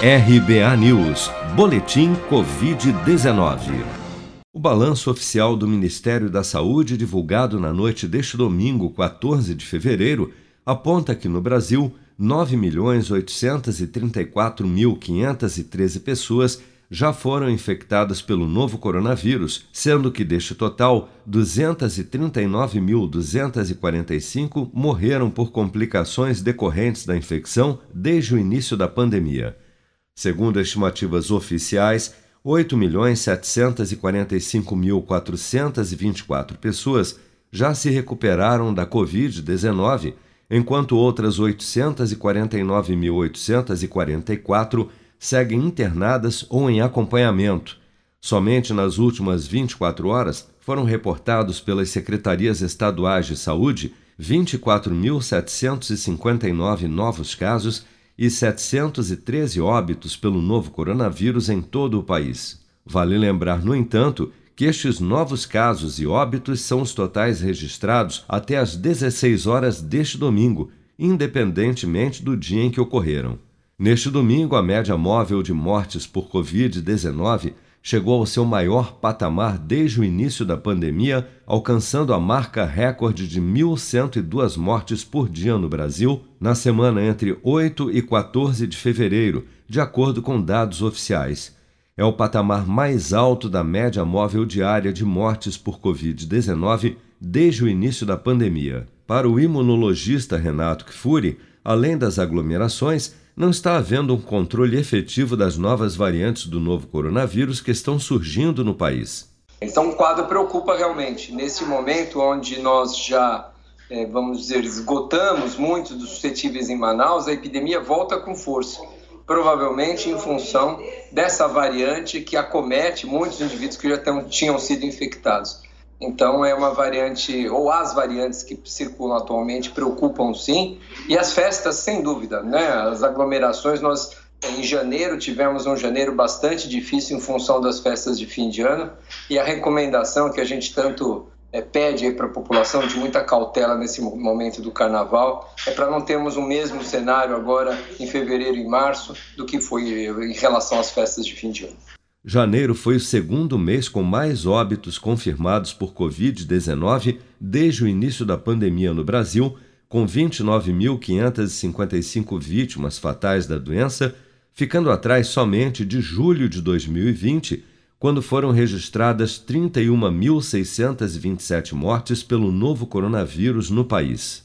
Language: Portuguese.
RBA News, Boletim Covid-19. O balanço oficial do Ministério da Saúde, divulgado na noite deste domingo, 14 de fevereiro, aponta que no Brasil, 9.834.513 pessoas já foram infectadas pelo novo coronavírus, sendo que deste total, 239.245 morreram por complicações decorrentes da infecção desde o início da pandemia. Segundo estimativas oficiais, 8.745.424 pessoas já se recuperaram da Covid-19, enquanto outras 849.844 seguem internadas ou em acompanhamento. Somente nas últimas 24 horas foram reportados pelas secretarias estaduais de saúde 24.759 novos casos e 713 óbitos pelo novo coronavírus em todo o país. Vale lembrar, no entanto, que estes novos casos e óbitos são os totais registrados até às 16 horas deste domingo, independentemente do dia em que ocorreram. Neste domingo, a média móvel de mortes por Covid-19 chegou ao seu maior patamar desde o início da pandemia, alcançando a marca recorde de 1.102 mortes por dia no Brasil na semana entre 8 e 14 de fevereiro, de acordo com dados oficiais. É o patamar mais alto da média móvel diária de mortes por Covid-19 desde o início da pandemia. Para o imunologista Renato Kfouri, além das aglomerações, não está havendo um controle efetivo das novas variantes do novo coronavírus que estão surgindo no país. Então o quadro preocupa realmente. Nesse momento onde nós já, é, vamos dizer, esgotamos muitos dos suscetíveis em Manaus, a epidemia volta com força. Provavelmente em função dessa variante que acomete muitos indivíduos que já tinham sido infectados. Então é uma variante, ou as variantes que circulam atualmente preocupam sim, e as festas sem dúvida, né? As aglomerações nós em janeiro tivemos um janeiro bastante difícil em função das festas de fim de ano e a recomendação que a gente tanto é, pede para a população de muita cautela nesse momento do carnaval é para não termos o mesmo cenário agora em fevereiro e março do que foi em relação às festas de fim de ano. Janeiro foi o segundo mês com mais óbitos confirmados por Covid-19 desde o início da pandemia no Brasil, com 29.555 vítimas fatais da doença, ficando atrás somente de julho de 2020, quando foram registradas 31.627 mortes pelo novo coronavírus no país.